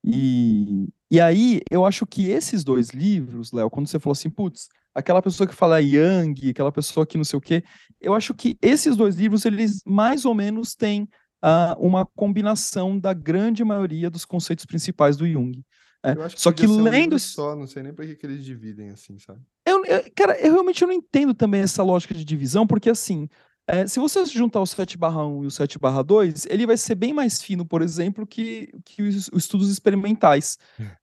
E, e aí, eu acho que esses dois livros, Léo, quando você falou assim, putz, aquela pessoa que fala Yang, aquela pessoa que não sei o quê, eu acho que esses dois livros, eles mais ou menos têm ah, uma combinação da grande maioria dos conceitos principais do Jung. É, Eu acho que só que um lendo esse- só, não sei nem para que, que eles dividem assim, sabe? Eu, eu- cara, eu realmente não entendo também essa lógica de divisão, porque assim, é, se você juntar o 7 1 e o 7 2, ele vai ser bem mais fino, por exemplo, que, que os, os estudos experimentais.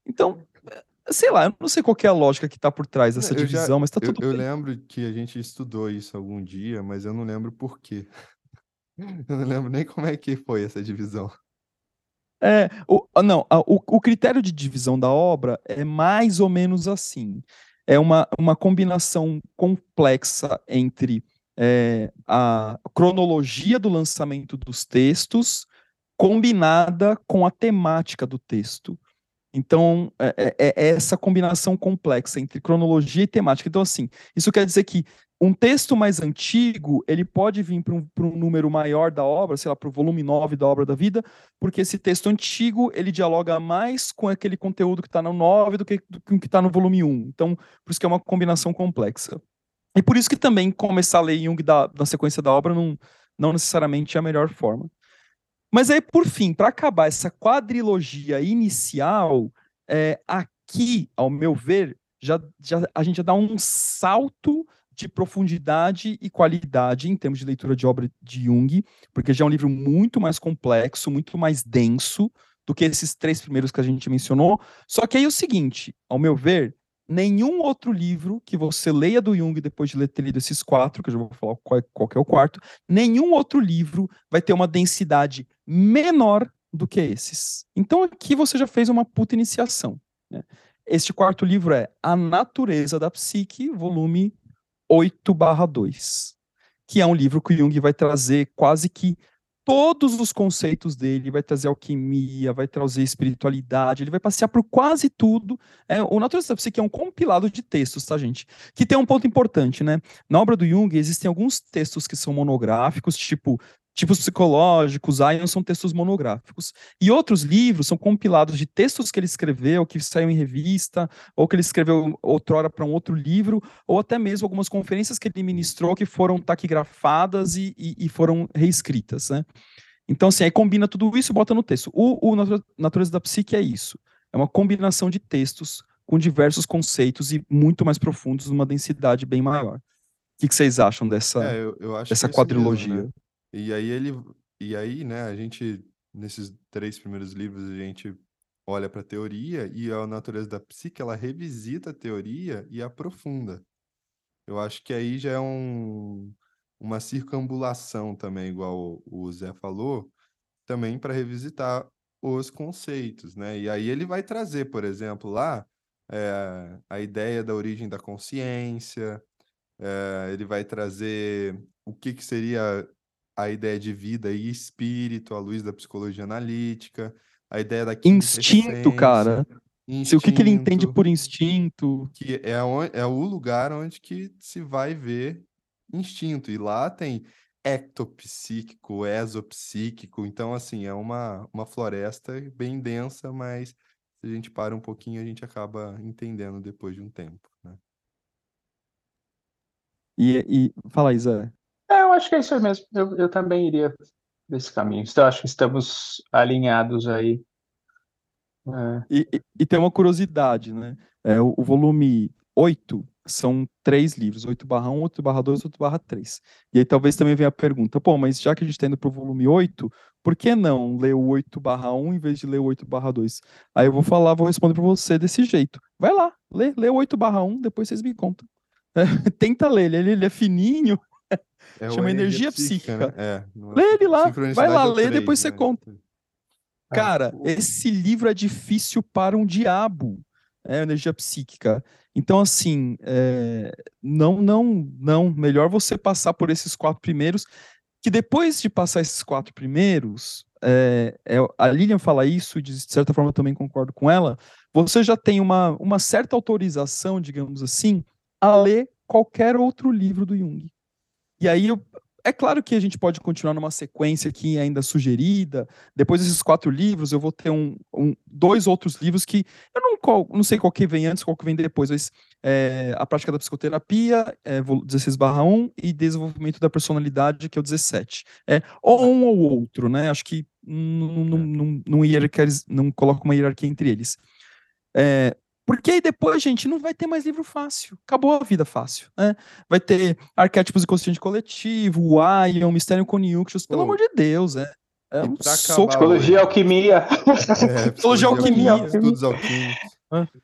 Então, é, sei lá, eu não sei qual que é a lógica que está por trás dessa Eu já- divisão, mas tá Eu, tudo eu bem. lembro que a gente estudou isso algum dia, mas eu não lembro por quê. Eu não lembro nem como é que foi essa divisão. É, o, ah, não, a, o, o critério de divisão da obra é mais ou menos assim. É uma, uma combinação complexa entre é, a cronologia do lançamento dos textos combinada com a temática do texto. Então, é, é, é, essa combinação complexa entre cronologia e temática. Então, assim, isso quer dizer que um texto mais antigo, ele pode vir para um, um, número maior da obra, sei lá, para o volume 9 da obra da vida, porque esse texto antigo, ele dialoga mais com aquele conteúdo que está no 9 do que, do que está no volume 1. Então, por isso que é uma combinação complexa. E por isso que também começar a ler Jung da, na sequência da obra não, não necessariamente é a melhor forma. Mas aí, por fim, para acabar essa quadrilogia inicial, é, aqui, ao meu ver, já, já, a gente já dá um salto de profundidade e qualidade em termos de leitura de obra de Jung, porque já é um livro muito mais complexo, muito mais denso do que esses três primeiros que a gente mencionou. Só que aí é o seguinte, ao meu ver, nenhum outro livro que você leia do Jung depois de ter lido esses quatro, que eu já vou falar qual, qual é o quarto, nenhum outro livro vai ter uma densidade menor do que esses. Então aqui você já fez uma puta iniciação. Né? Este quarto livro é A Natureza da Psique, volume 8 2, que é um livro que o Jung vai trazer quase que todos os conceitos dele, vai trazer alquimia, vai trazer espiritualidade, ele vai passear por quase tudo. É, o Natureza da Psique é um compilado de textos, tá, gente? Que tem um ponto importante, né? Na obra do Jung existem alguns textos que são monográficos, tipo tipos psicológicos, Ion são textos monográficos. E outros livros são compilados de textos que ele escreveu, que saiu em revista, ou que ele escreveu outrora para um outro livro, ou até mesmo algumas conferências que ele ministrou que foram taquigrafadas e, e, e foram reescritas, né? Então, assim, aí combina tudo isso e bota no texto. O, o Natureza da Psique é isso. É uma combinação de textos com diversos conceitos e muito mais profundos, numa densidade bem maior. O que, que vocês acham dessa, é, eu, eu dessa é quadrilogia? Mesmo, né? E aí ele e aí, né, a gente nesses três primeiros livros a gente olha para a teoria e a natureza da psique ela revisita a teoria e aprofunda. Eu acho que aí já é um, uma circambulação também, igual o, Zé falou, também para revisitar os conceitos, né? E aí ele vai trazer, por exemplo, lá é, a ideia da origem da consciência, é, ele vai trazer o que, que seria a ideia de vida e espírito, à luz da psicologia analítica, a ideia da instinto, cara. Instinto, o que, que ele entende por instinto? Que é, onde, é o lugar onde que se vai ver instinto. E lá tem ectopsíquico, exopsíquico. Então, assim, é uma, uma floresta bem densa, mas se a gente para um pouquinho, a gente acaba entendendo depois de um tempo, né? E, e fala, Isa. É, eu acho que é isso mesmo. Eu, eu também iria nesse caminho. Então, acho que estamos alinhados aí. É. E, e, e, tem uma curiosidade, né? É, o, o, volume 8 são três livros, 8 barra 1, 8 barra 2, 8 barra 3. E aí talvez também venha a pergunta, pô, mas já que a gente está indo para o volume 8, por que não ler o 8 barra 1 em vez de ler o 8 barra 2? Aí eu vou falar, vou responder para você desse jeito. Vai lá, lê, lê o 8 barra 1, depois vocês me contam. É, tenta ler, ele, ele é fininho, é Chama energia psíquica. psíquica. Né? É, lê ele lá, vai lá, lê, 3, depois né? você conta. Ah, Cara, esse livro é difícil para um diabo, é energia psíquica. Então, assim, é, não, não, não. Melhor você passar por esses quatro primeiros, que depois de passar esses quatro primeiros, é, é, a Lilian fala isso, e de certa forma eu também concordo com ela, você já tem uma, uma certa autorização, digamos assim, a ler qualquer outro livro do Jung. E aí, é claro que a gente pode continuar numa sequência aqui ainda sugerida. Depois desses quatro livros, eu vou ter um, um dois outros livros que eu não, não sei qual que vem antes, qual que vem depois, mas é, a prática da psicoterapia, é, 16/1 e desenvolvimento da personalidade, que é o 17. É ou um ou outro, né? Acho que não, não, não, não, não coloca uma hierarquia entre eles. É, porque aí depois, gente, não vai ter mais livro fácil. Acabou a vida fácil, né? Vai ter arquétipos inconsciente coletivo, o Ion, Mistério Coniunctius, pelo oh. amor de Deus, é. É um soco. Psicologia alquimia. É, psicologia alquimia. Estudos alquímicos.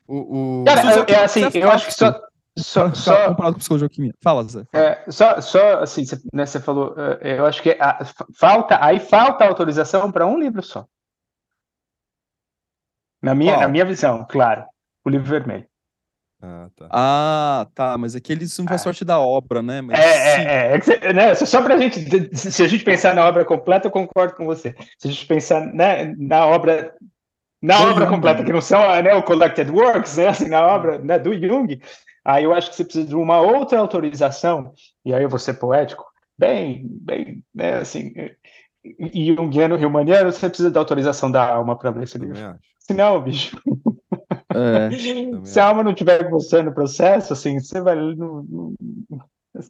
O, o... Cara, é, é assim, eu acho que só... Só, só comparado com psicologia alquimia. Fala, Zé. É, só, só assim, você, né, você falou, é, eu acho que a, falta, aí falta autorização para um livro só. Na minha, Qual? na minha visão, claro. O livro vermelho. Ah, tá. Ah, tá, mas aqui eles não faz Ah. parte da obra, né? Mas É, é, é, é né, só para a gente, se a gente pensar na obra completa, eu concordo com você. Se a gente pensar né, na obra, na Do obra Jung. completa, que não são né, o Collected Works, né, assim, na obra né, do Jung, aí eu acho que você precisa de uma outra autorização, e aí eu vou ser poético, bem, bem, né, assim, e Jungiano, Humaniano, você precisa da autorização da alma para ler esse livro. Senão, bicho, É. se a alma não tiver com você no processo, assim, você vai. Não, não-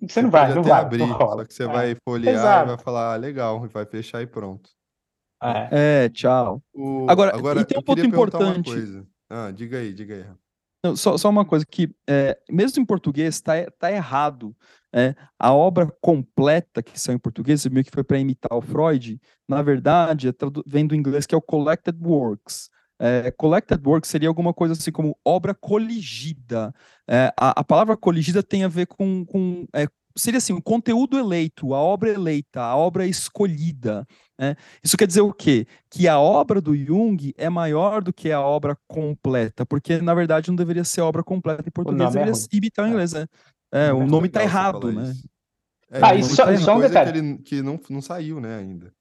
você não vai, não vai, abrir, não rola. só que você É, vai folhear e exato. vai falar, ah, legal, e vai fechar e pronto. é. É, tchau. O- Agora, e tem um ponto importante. Ah, diga aí, diga aí. Não, só, só uma coisa que, é, mesmo em português, está tá errado. é, a obra completa que saiu em português, meio que foi para imitar o Freud, na verdade, é vem do inglês que é o Collected Works. É, collected Works seria alguma coisa assim como obra coligida. É, a, a palavra coligida tem a ver com. com é, seria assim, o conteúdo eleito, a obra eleita, a obra escolhida. né? Isso quer dizer o quê? Que a obra do Jung é maior do que a obra completa, porque na verdade não deveria ser obra completa em português, é deveria ruim. imitar o É. inglês, né? É, o Muito nome tá você errado, né? isso. É, Ah, e tem só- muita só um detalhe. que, ele, que não, não saiu, né, ainda.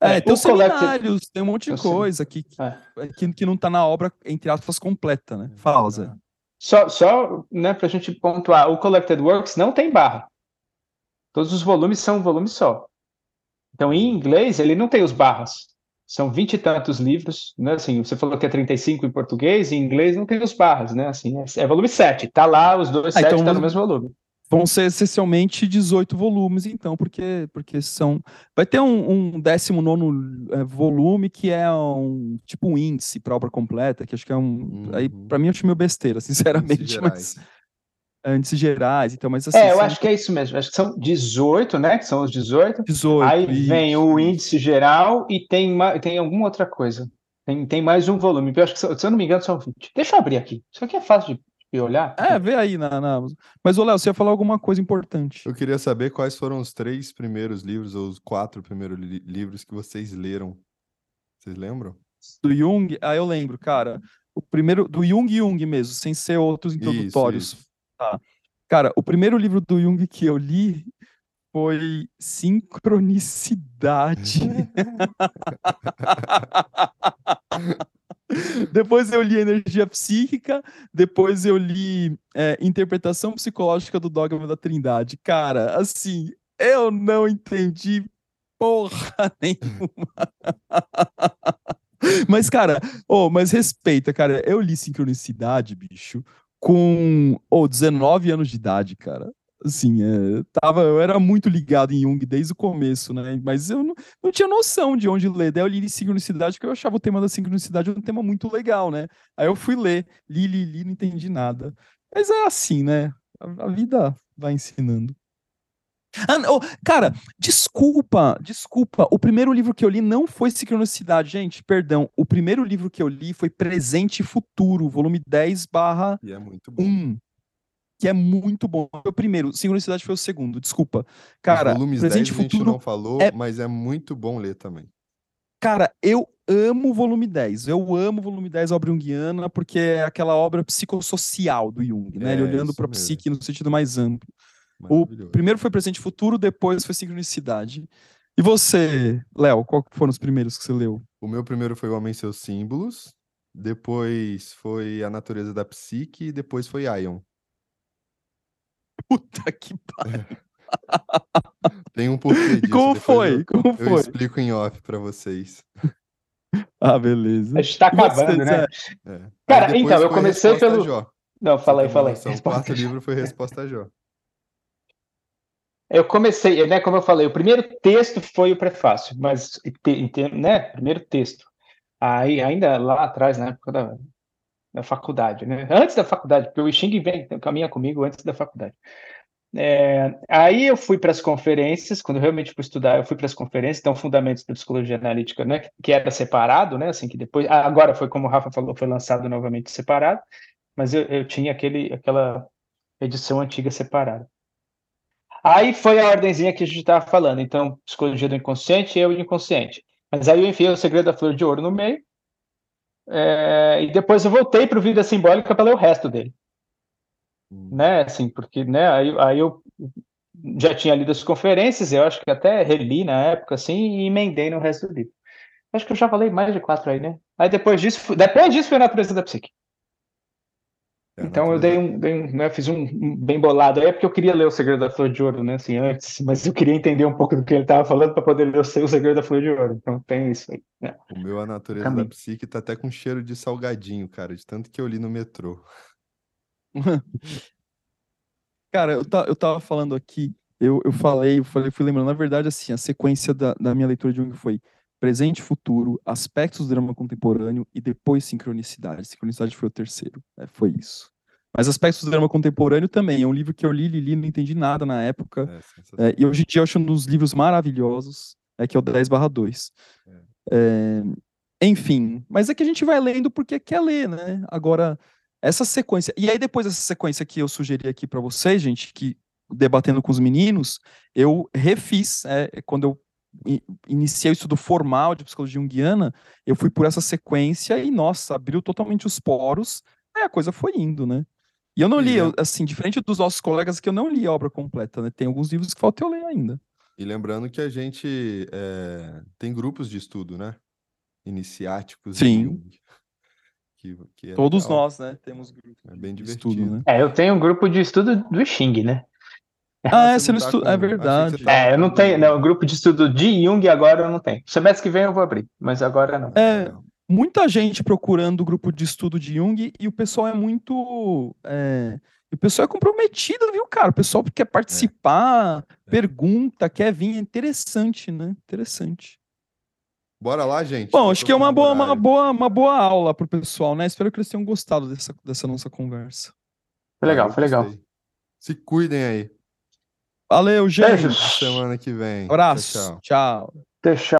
É, É, tem collected- seminários, tem um monte de sei. coisa que, que, É. que, que não tá na obra, entre aspas, completa, né? Fala, Zé. Só, só né, para a gente pontuar, o Collected Works não tem barra. Todos os volumes são um volume só. Então, em inglês, ele não tem os barras. São vinte e tantos livros, né? Assim, você falou que é 35 em português, em inglês não tem os barras, né? Assim, é, é volume 7. Tá lá, os dois Ah, 7 então tá no mesmo volume. Vão ser essencialmente 18 volumes, então, porque, porque são. Vai ter um, um 19 é, volume que é um tipo um índice para obra completa, que acho que é um. Aí, Uhum. para mim, eu acho meio besteira, sinceramente, Índices mas. gerais. é, Índices gerais, então, mas assim. É, eu são acho que é isso mesmo. Acho que são 18, né? Que são os 18. 18. Aí vem isso, o isso. índice geral e tem, ma- tem alguma outra coisa. Tem, tem mais um volume. Eu acho que, se eu não me engano, são 20. Deixa eu abrir aqui. Isso aqui é fácil de, de olhar. É, vê aí na. na- Mas, ô, Léo, você ia falar alguma coisa importante. Eu queria saber quais foram os três primeiros livros, ou os quatro primeiros li- livros que vocês leram. Vocês lembram? Do Jung, ah, eu lembro, cara. O primeiro, do Jung Jung mesmo, sem ser outros introdutórios. isso. Cara, o primeiro livro do Jung que eu li foi Sincronicidade. depois eu li Energia Psíquica, depois eu li é, Interpretação Psicológica do Dogma da Trindade. Cara, assim, eu não entendi porra nenhuma. Mas, cara, oh, mas respeita, cara. Eu li Sincronicidade, bicho, com oh, 19 anos de idade, cara. Assim, é, tava, eu era muito ligado em Jung desde o começo, né? Mas eu não, não tinha noção de onde ler. Daí eu li Sincronicidade, porque eu achava o tema da sincronicidade um tema muito legal, né? Aí eu fui ler, li, li, li, não entendi nada. Mas é assim, né? A, a vida vai ensinando. Ah, não, cara, desculpa, desculpa. O primeiro livro que eu li não foi Sincronicidade, gente, perdão. O primeiro livro que eu li foi Presente e Futuro, volume 10 barra E é muito bom. 1, que é muito bom. Foi o primeiro, Sincronicidade foi o segundo, desculpa. Cara, volumes Presente 10 e a gente Futuro, não falou, é- mas é muito bom ler também. cara, eu amo o volume 10. Eu amo o volume 10 obra junguiana, porque é aquela obra psicossocial do Jung, né? Ele É, olhando isso para a psique no sentido mais amplo. O primeiro foi Presente e Futuro, depois foi Sincronicidade. E você, Léo, qual foram os primeiros que você leu? O meu primeiro foi O Homem e Seus Símbolos, depois foi A Natureza da Psique e depois foi Ion. Puta que pariu. Tem um porquê E disso. como foi? Eu, Como eu foi? explico em off pra vocês. Ah, beleza. A gente tá acabando, né? É. Cara, então, eu comecei pelo- Jó. Não, aí. noção, O Resposta quarto livro foi Resposta a Jó. Eu comecei, né, como eu falei, o primeiro texto foi o prefácio, mas, né, primeiro texto. Aí, ainda lá atrás, na época da, da faculdade, né, antes da faculdade, porque o Xing vem, caminha comigo antes da faculdade. É, aí eu fui para as conferências, quando eu realmente fui estudar, eu fui para as conferências, então Fundamentos da Psicologia Analítica, né, que era separado, né, assim, que depois, ah, agora foi como o Rafa falou, foi lançado novamente separado, mas eu, eu tinha aquele, aquela edição antiga separada. Aí foi a ordenzinha que a gente estava falando. Então, psicologia do inconsciente, eu e o inconsciente. Mas aí eu enfiei o segredo da flor de ouro no meio. É, e depois eu voltei para o Vida Simbólica para ler o resto dele. Hum. Né, assim, porque né, aí, aí eu já tinha lido as conferências, eu acho que até reli na época, assim, e emendei no resto do livro. Acho que eu já falei mais de quatro aí, né? Aí depois disso, depois disso foi a natureza da psique. É então eu dei um, dei um né, fiz um bem bolado aí, é porque eu queria ler o Segredo da Flor de Ouro, né, assim, antes, mas eu queria entender um pouco do que ele estava falando para poder ler o Segredo da Flor de Ouro. Então tem isso aí. Né? O meu A Natureza Caminho. da Psique tá até com cheiro de salgadinho, cara, de tanto que eu li no metrô. cara, eu, tá, eu tava falando aqui, eu, eu falei, eu falei, fui lembrando, na verdade, assim, a sequência da, da minha leitura de Jung foi presente e futuro, aspectos do drama contemporâneo e depois sincronicidade. Sincronicidade foi o terceiro, né? foi isso. Mas aspectos do drama contemporâneo também. É um livro que eu li, li, li, não entendi nada na época. É, é, e hoje em dia eu acho um dos livros maravilhosos, é, que é o 10 barra 2. É. é. enfim, mas é que a gente vai lendo porque quer ler, né? Agora, essa sequência. E aí, depois dessa sequência que eu sugeri aqui para vocês, gente, que debatendo com os meninos, eu refiz, é, quando eu iniciei o estudo formal de psicologia junguiana, eu fui por essa sequência e, nossa, abriu totalmente os poros, aí a coisa foi indo, né? E eu não li, eu, assim, diferente dos nossos colegas, que eu não li a obra completa, né? Tem alguns livros que falta eu ler ainda. E lembrando que a gente é, tem grupos de estudo, né? Iniciáticos. Sim. Que, que é Todos legal. nós, né? Temos grupos. É bem divertido. Estudo, né? É, eu tenho um grupo de estudo do Xing, né? Ah, é, você não estuda. É verdade. É, eu não tenho. Não, grupo de estudo de Jung agora eu não tenho. Semestre que vem eu vou abrir, mas agora não. É, muita gente procurando o grupo de estudo de Jung e o pessoal é muito. É, o pessoal é comprometido, viu, cara? O pessoal quer participar, é. pergunta, quer vir. É interessante, né? Interessante. Bora lá, gente. Bom, acho que é uma boa, uma, boa, uma boa aula pro pessoal, né? Espero que eles tenham gostado dessa, dessa nossa conversa. Foi legal, foi legal. Se cuidem aí. Valeu, gente. Beijos. Semana que vem. Abraço. tchau. tchau. Deixa